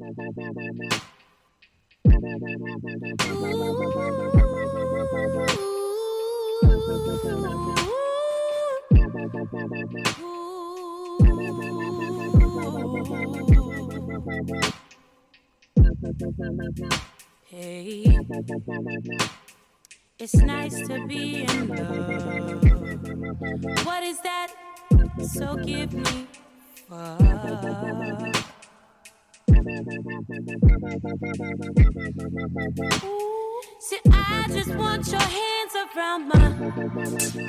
Hey, it's nice to be in love. What is that? So give me fuck. See, I just want your hands around my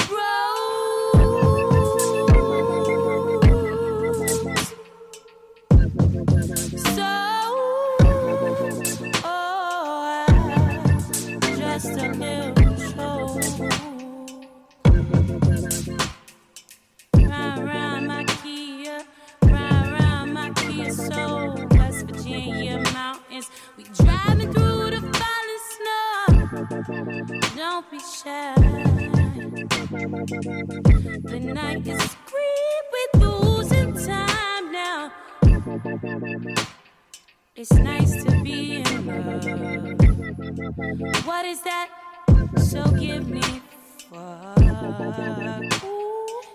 rose. Don't be shy. The night is scream, we losing time now. It's nice to be in love. What is that? So give me fuck.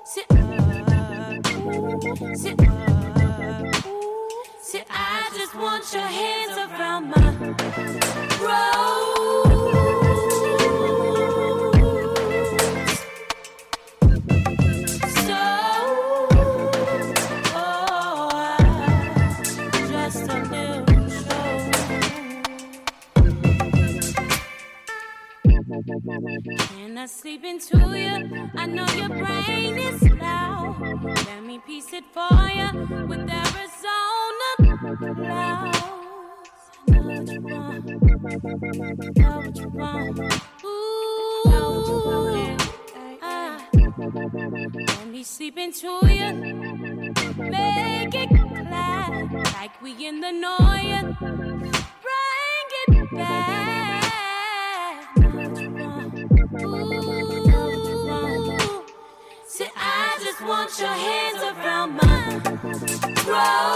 Sit up, sit up. Sit, I just want your hands around my Can I sleep into you? I know your brain is loud. Let me piece it for you with Arizona clouds. Let me sleep into you. Make it clap like we in the noise. Bring it back. Ooh, I just want your hands around my rose.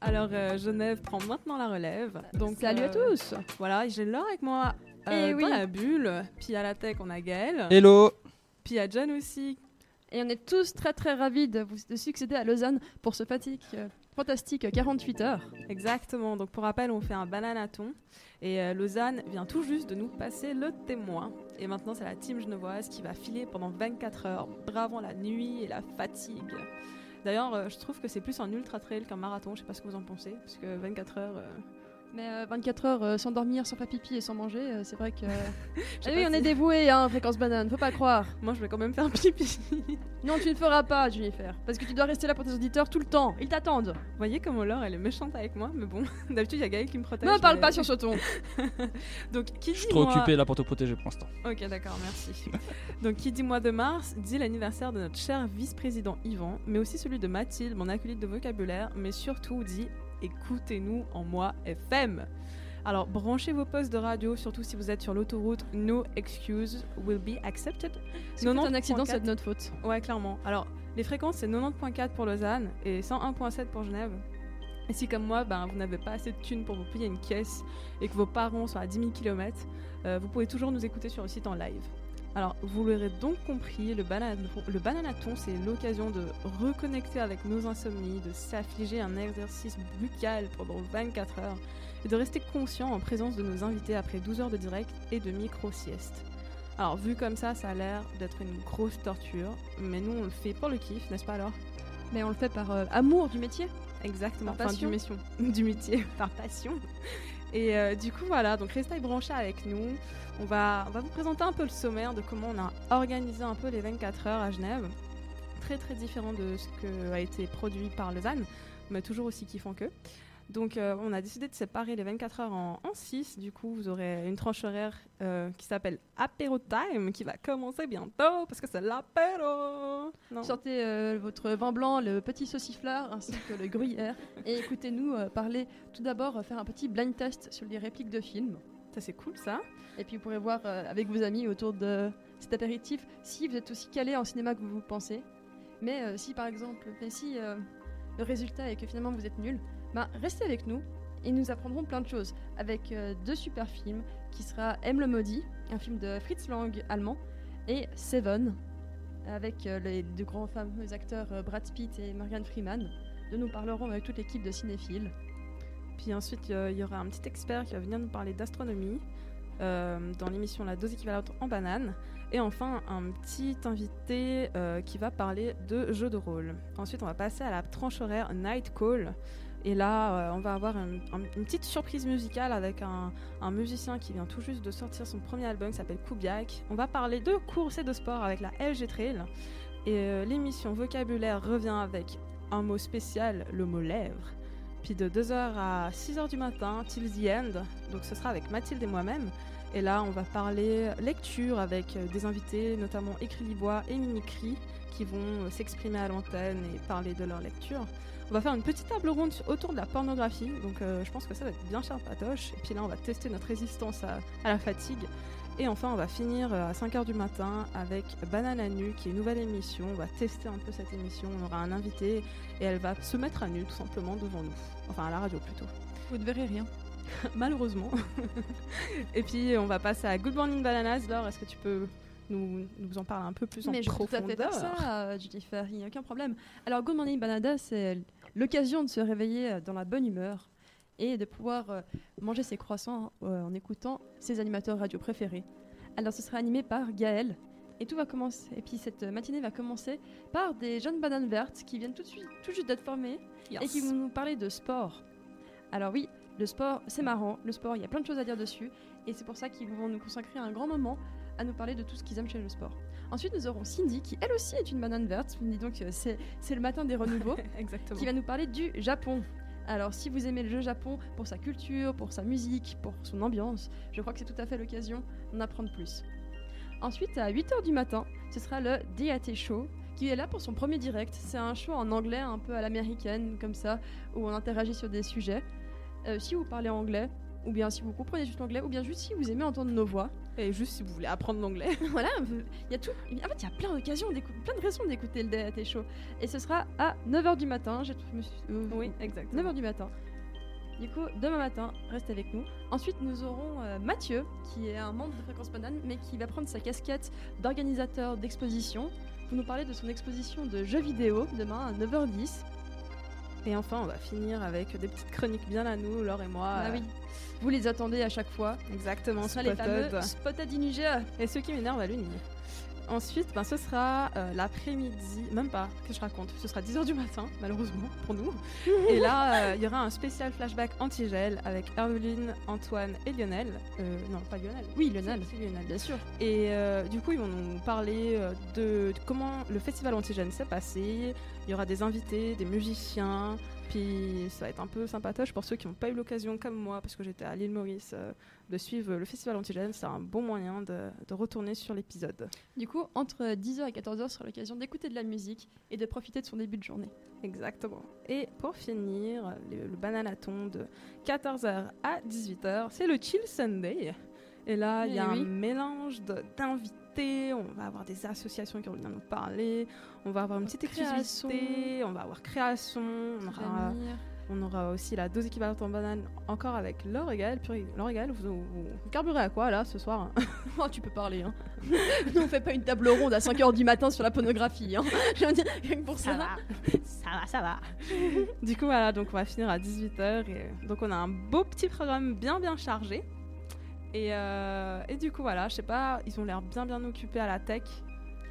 Voilà. Alors, euh, Genève prend maintenant la relève. Donc, Salut à euh, tous Voilà, j'ai Laure avec moi euh, Eh oui. dans la bulle. Puis à la tech, on a Gaël. Hello Puis à John aussi. Et on est tous très très ravis de vous de succéder à Lausanne pour ce fatigue euh, fantastique 48 heures. Exactement. Donc, pour rappel, on fait un bananaton. Et euh, Lausanne vient tout juste de nous passer le témoin. Et maintenant, c'est la team genevoise qui va filer pendant 24 heures, bravant la nuit et la fatigue. D'ailleurs, euh, je trouve que c'est plus un ultra trail qu'un marathon. Je sais pas ce que vous en pensez. Parce que 24 heures. Euh, Mais euh, 24 heures euh, sans dormir, sans faire pipi et sans manger, euh, c'est vrai que. sais Ah oui, on est dévoué, hein, fréquence banane, faut pas croire. Moi, je vais quand même faire pipi. Non, tu ne feras pas, Jennifer, parce que tu dois rester là pour tes auditeurs tout le temps. Ils t'attendent. Vous voyez comment Laure, elle est méchante avec moi, mais bon, d'habitude, il y a Gaël qui me protège. Ne parle mais- pas sur ce ton. Donc, qui Je suis trop mois- occupé là pour te protéger pour l'instant. Ok, d'accord, merci. Donc, qui dit mois de mars dit l'anniversaire de notre cher vice-président Yvan, mais aussi celui de Mathilde, mon acolyte de vocabulaire, mais surtout dit écoutez-nous en mois FM. Alors, branchez vos postes de radio, surtout si vous êtes sur l'autoroute. No excuse will be accepted. Si c'est un 90.4. accident, c'est de notre faute. Ouais, clairement. Alors, les fréquences, c'est 90.4 pour Lausanne et 101.7 pour Genève. Et si, comme moi, ben, vous n'avez pas assez de thunes pour vous payer une caisse et que vos parents sont à 10 000 km, vous pouvez toujours nous écouter sur le site en live. Alors, vous l'aurez donc compris, le, banana- le bananaton, c'est l'occasion de reconnecter avec nos insomnies, de s'affliger un exercice buccal pendant 24 heures et de rester conscient en présence de nos invités après 12 heures de direct et de micro-sieste. Alors, vu comme ça, ça a l'air d'être une grosse torture, mais nous, on le fait pour le kiff, n'est-ce pas alors Mais on le fait par euh, amour du métier? Exactement, Par enfin, du, passion? mission, du métier, par passion. Et euh, du coup, voilà, donc restez branchés avec nous. On va, vous présenter un peu le sommaire de comment on a organisé un peu les 24 heures à Genève. Très très différent de ce que a été produit par Lausanne, mais toujours aussi kiffant qu'eux. Donc euh, on a décidé de séparer les 24 heures en, 6. Du coup, vous aurez une tranche horaire euh, qui s'appelle Apéro Time, qui va commencer bientôt, parce que c'est l'apéro. Sortez euh, votre vin blanc, le petit sauciflard ainsi que le gruyère et écoutez-nous parler tout d'abord, faire un petit blind test sur les répliques de films. Ça c'est cool ça. Et puis vous pourrez voir avec vos amis autour de cet apéritif si vous êtes aussi calé en cinéma que vous pensez. Mais si par exemple, mais si le résultat est que finalement vous êtes nul, bah, restez avec nous et nous apprendrons plein de choses avec euh, deux super films qui sera M le maudit, un film de Fritz Lang allemand, et Seven avec euh, les deux grands fameux acteurs euh, Brad Pitt et Morgan Freeman. dont nous parlerons avec toute l'équipe de cinéphiles. Puis ensuite, il y aura un petit expert qui va venir nous parler d'astronomie dans l'émission La dose équivalente en banane. Et enfin, un petit invité qui va parler de jeux de rôle. Ensuite, on va passer à la tranche horaire Night Call. Et là, euh, on va avoir un- un- une petite surprise musicale avec un, musicien qui vient tout juste de sortir son premier album qui s'appelle Kubiak. On va parler de course et de sport avec la LG Trail. Et euh, l'émission Vocabulaire revient avec un mot spécial, le mot lèvres. Puis de 2h à 6h du matin, till the end. Donc ce sera avec Mathilde et moi-même. Et là, on va parler lecture avec euh, des invités, notamment Écrit Libois et Mimicry, qui vont s'exprimer à l'antenne et parler de leur lecture. On va faire une petite table ronde autour de la pornographie, donc euh, je pense que ça va être bien cher patoche. Et puis là, on va tester notre résistance à, à la fatigue. Et enfin, on va finir euh, à 5h du matin avec Banane à nu, qui est une nouvelle émission. On va tester un peu cette émission. On aura un invité et elle va se mettre à nu tout simplement devant nous. Enfin, à la radio plutôt. Vous ne verrez rien. Malheureusement. et puis, on va passer à Good Morning Bananas. Laure, est-ce que tu peux nous, nous en parler un peu plus en Mais je tout à profondeur fait faire ça, euh, Jennifer, il n'y a aucun problème. Alors, Good Morning Banana, c'est l'occasion de se réveiller euh, dans la bonne humeur et de pouvoir euh, manger ses croissants euh, en écoutant ses animateurs radio préférés. Alors, ce sera animé par Gaël. Et tout va commencer. Et puis cette matinée va commencer par des jeunes bananes vertes qui viennent tout de suite, tout juste d'être formées et qui vont nous parler de sport. Alors oui, le sport, c'est marrant. Le sport, il y a plein de choses à dire dessus. Et c'est pour ça qu'ils vont nous consacrer un grand moment à nous parler de tout ce qu'ils aiment chez le sport. Ensuite, nous aurons Cindy, qui elle aussi est une banane verte. Dis donc, euh, c'est c'est le matin des renouveaux, Exactement. qui va nous parler du Japon. Alors, si vous aimez le jeu Japon pour sa culture, pour sa musique, pour son ambiance, je crois que c'est tout à fait l'occasion d'en apprendre plus. Ensuite, à 8h du matin, ce sera le DAT Show, qui est là pour son premier direct. C'est un show en anglais, un peu à l'américaine, comme ça, où on interagit sur des sujets. Euh, si vous parlez anglais, ou bien si vous comprenez juste l'anglais, ou bien juste si vous aimez entendre nos voix, Et juste si vous voulez apprendre l'anglais. voilà, il y a tout. En fait, il y a plein d'occasions, plein de raisons d'écouter le DAT Show. Et ce sera à 9h du matin. J'ai euh, oui, exactement. 9h du matin. Du coup, demain matin, restez avec nous. Ensuite, nous aurons euh, Mathieu, qui est un membre de Fréquence Banane, mais qui va prendre sa casquette d'organisateur d'exposition pour nous parler de son exposition de jeux vidéo demain à 9h10. Et enfin, on va finir avec des petites chroniques bien à nous, Laure et moi. Ah oui, vous les attendez à chaque fois. Exactement, Ce les fameux Spotted. Et ceux qui m'énervent à l'uni. Ensuite, ben, ce sera euh, l'après-midi, même pas, que je raconte Ce sera 10h du matin, malheureusement, pour nous. Et là, euh, il y aura un spécial flashback anti-gel avec Herveline, Antoine et Lionel. Euh, non, pas Lionel. Oui, Lionel. C'est Lionel. Bien sûr. Et du coup, ils vont nous parler de, de comment le festival Antigène s'est passé. Il y aura des invités, des musiciens. Puis ça va être un peu sympatoche pour ceux qui n'ont pas eu l'occasion, comme moi, parce que j'étais à l'île Maurice, euh, de suivre le festival Antigène. C'est un bon moyen de, de retourner sur l'épisode. Du coup, entre 10h et 14h sera l'occasion d'écouter de la musique et de profiter de son début de journée. Exactement. Et pour finir, le, le bananaton de 14h à 18h, c'est le Chill Sunday. Et là, il y a oui. un mélange d'invités, on va avoir des associations qui vont venir nous parler, on va avoir une petite Création. exclusivité, on va avoir création, on aura, Venir. on aura aussi la dose équivalente en banane encore avec Laure et Gaël. Puis Laure et Gaël, vous, vous, vous carburez à quoi là ce soir hein? Oh, tu peux parler, hein. Nous, on fait pas une table ronde à 5h du matin sur la pornographie, hein. Je veux dire, rien que pour ça. ça va, ça va. du coup, voilà, donc on va finir à 18h. Et donc, on a un beau petit programme bien, bien chargé. Et, euh, et du coup, voilà, je sais pas, ils ont l'air bien bien occupés à la tech.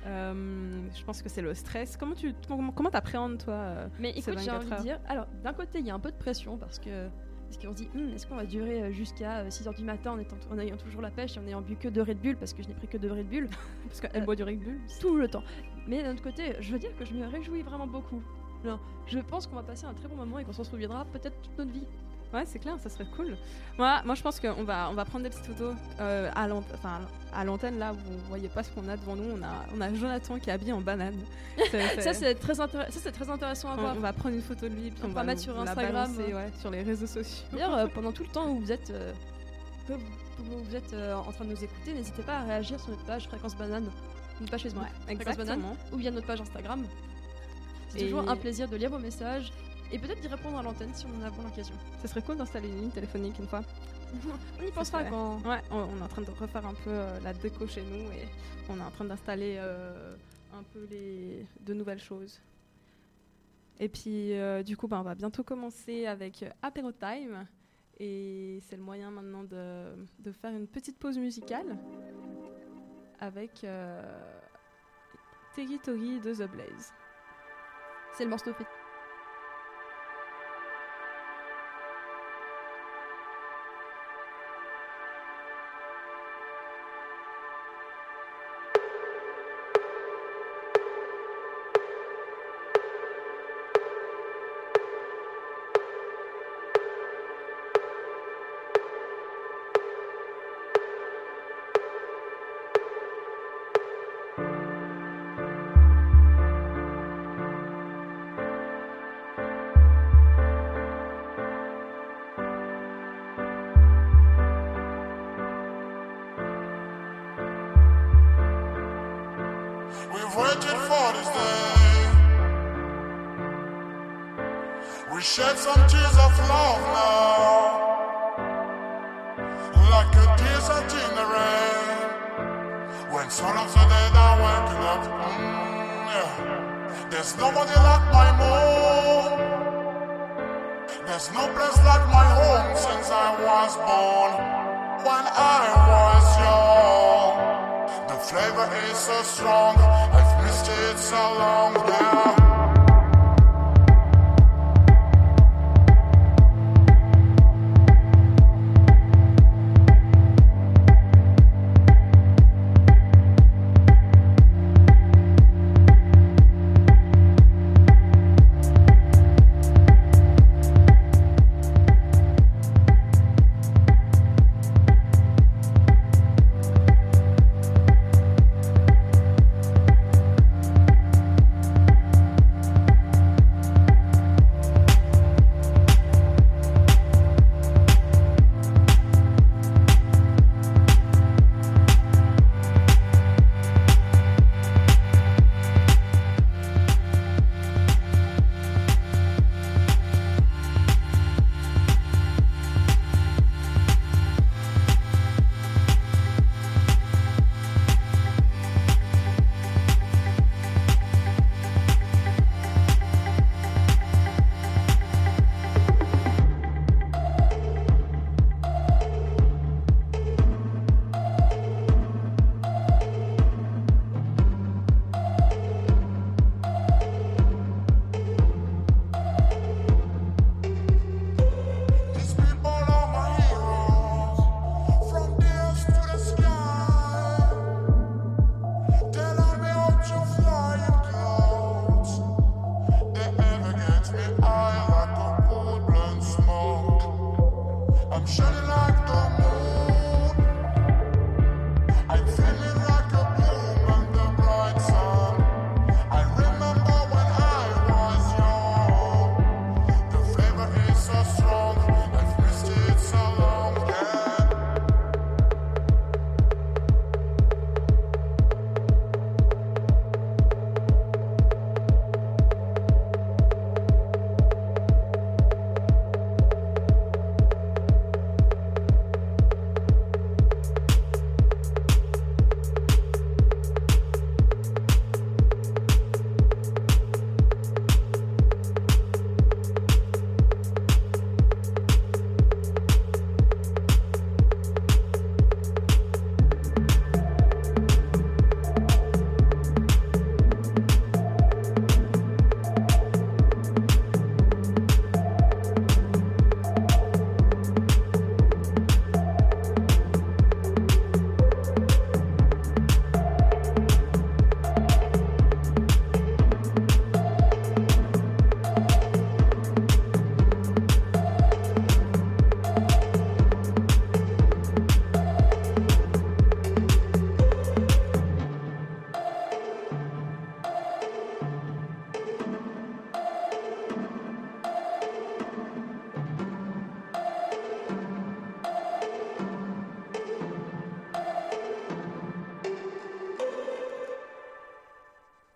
Euh, je pense que c'est le stress. Comment tu comment comment toi euh, Mais écoute, j'ai 24 envie de dire. Alors, d'un côté, il y a un peu de pression parce que. Parce qu'on se dit, Hum, est-ce qu'on va durer jusqu'à 6h du matin en, étant, en ayant toujours la pêche et en ayant bu que de Red Bull parce que je n'ai pris que de Red Bull? Parce qu'elle Euh, boit du Red Bull. tout le temps. Mais d'un autre côté, je veux dire que je me réjouis vraiment beaucoup. Non, je pense qu'on va passer un très bon moment et qu'on s'en souviendra peut-être toute notre vie. Ouais, c'est clair, ça serait cool. Moi, moi je pense qu'on va, on va prendre des petites photos euh, à l'antenne. Là, vous voyez pas ce qu'on a devant nous. On a, on a Jonathan qui est habillé en banane. Ça, c'est très, ça, c'est très intéressant à on, voir. on va prendre une photo de lui, puis On on, va mettre sur Instagram. balancer, ouais, sur les réseaux sociaux. D'ailleurs, euh, pendant tout le temps où vous êtes, euh, que vous, où vous êtes euh, en train de nous écouter, n'hésitez pas à réagir sur notre page Fréquence Banane, notre page Facebook, Ouais, Fréquence Banane, ou via notre page Instagram. C'est toujours un plaisir de lire vos messages et peut-être d'y répondre à l'antenne si on en a l'occasion. Ça serait cool d'installer une ligne téléphonique une fois. on y pensera quand. Ouais, on, on est en train de refaire un peu euh, la déco chez nous et on est en train d'installer euh, un peu les de nouvelles choses. Et puis euh, du coup, bah, on va bientôt commencer avec Apéro Time et c'est le moyen maintenant de, de faire une petite pause musicale avec Territory de The Blaze. C'est le morceau fait. Waited for this day. We shed some tears of love now, like a desert in the rain. When some of the dead are waking up, mm, yeah. there's nobody like my moon. There's no place like my home since I was born. When I was young. The flavor is so strong, it's a long down.